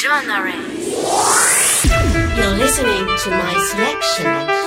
Genre. You're listening to my selection.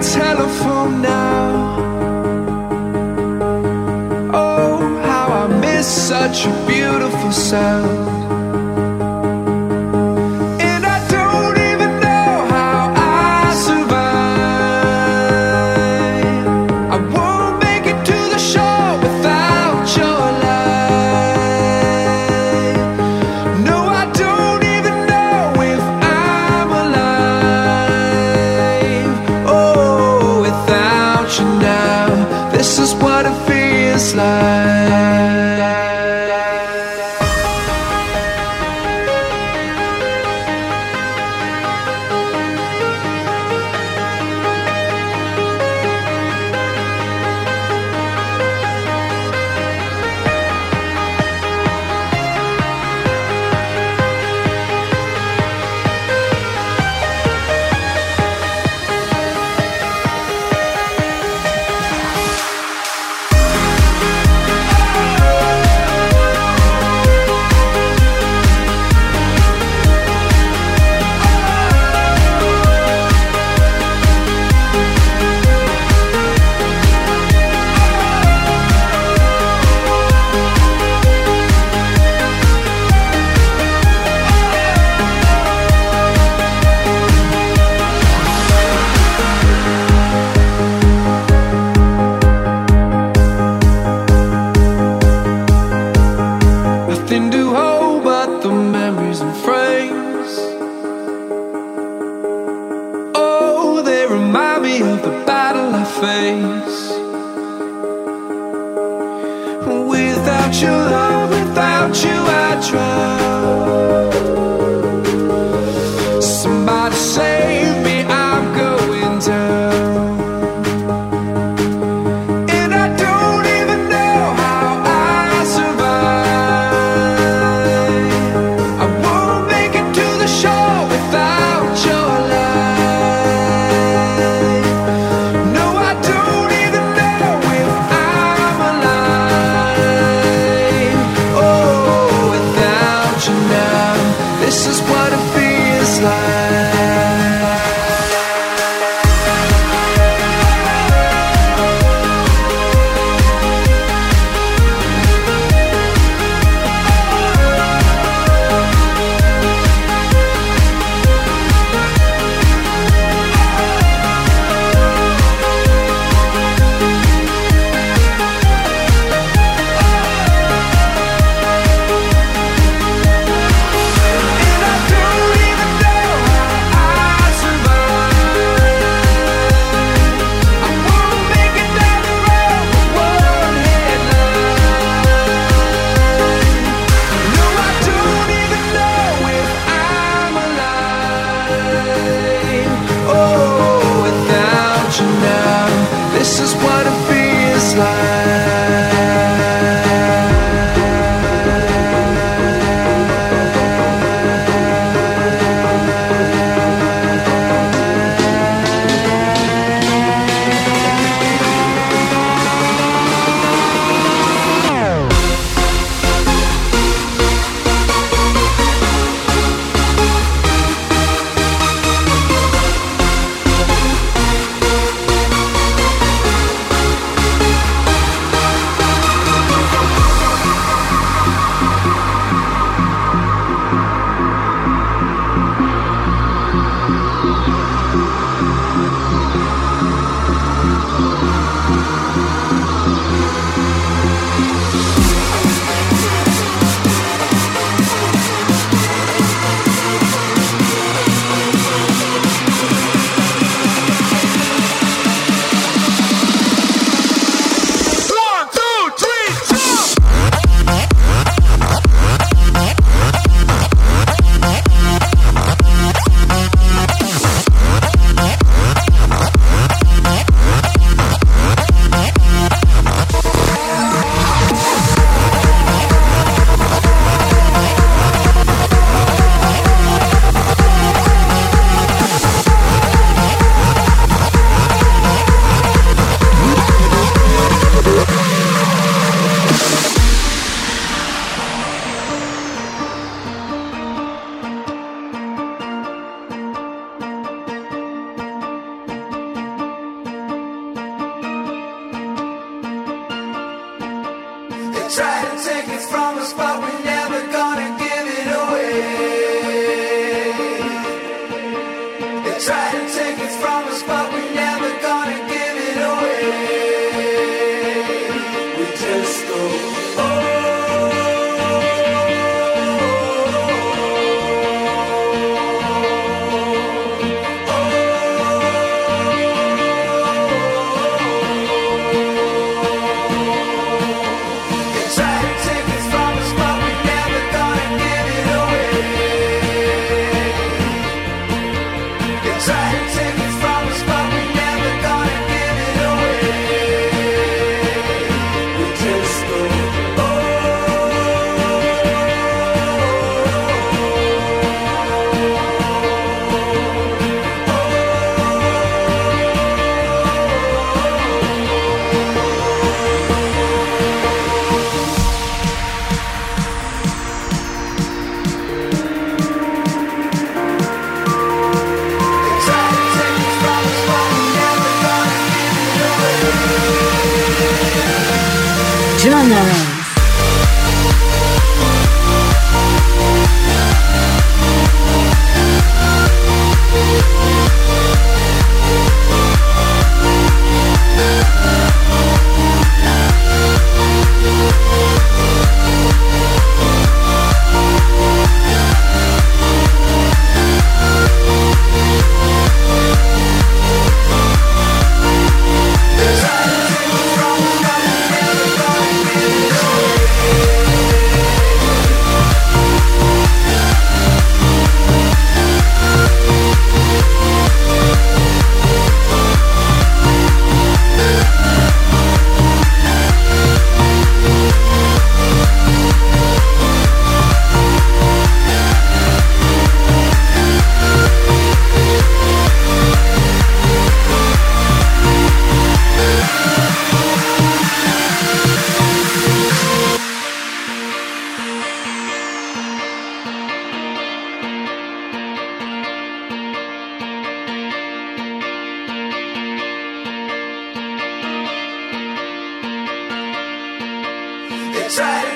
telephone now. Oh, how I miss such a beautiful sound.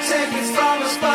tickets from a spot.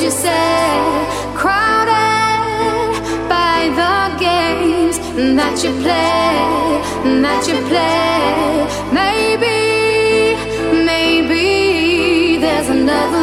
you said, crowded by the games that you that you. Maybe, maybe there's another.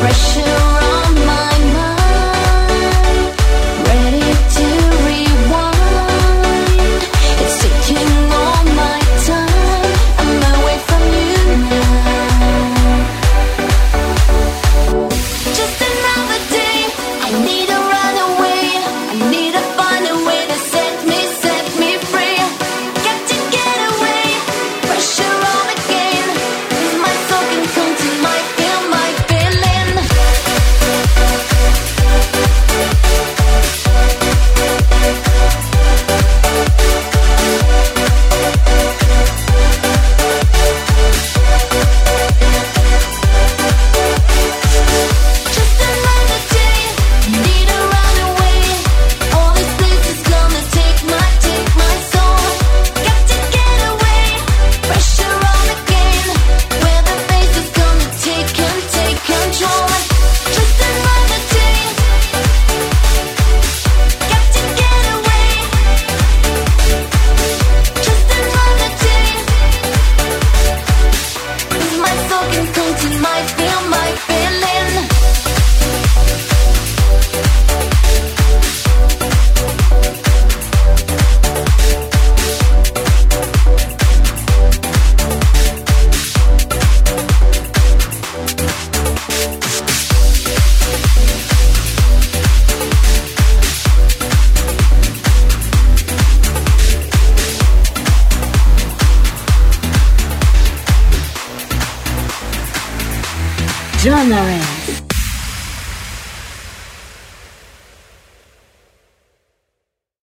Pressure.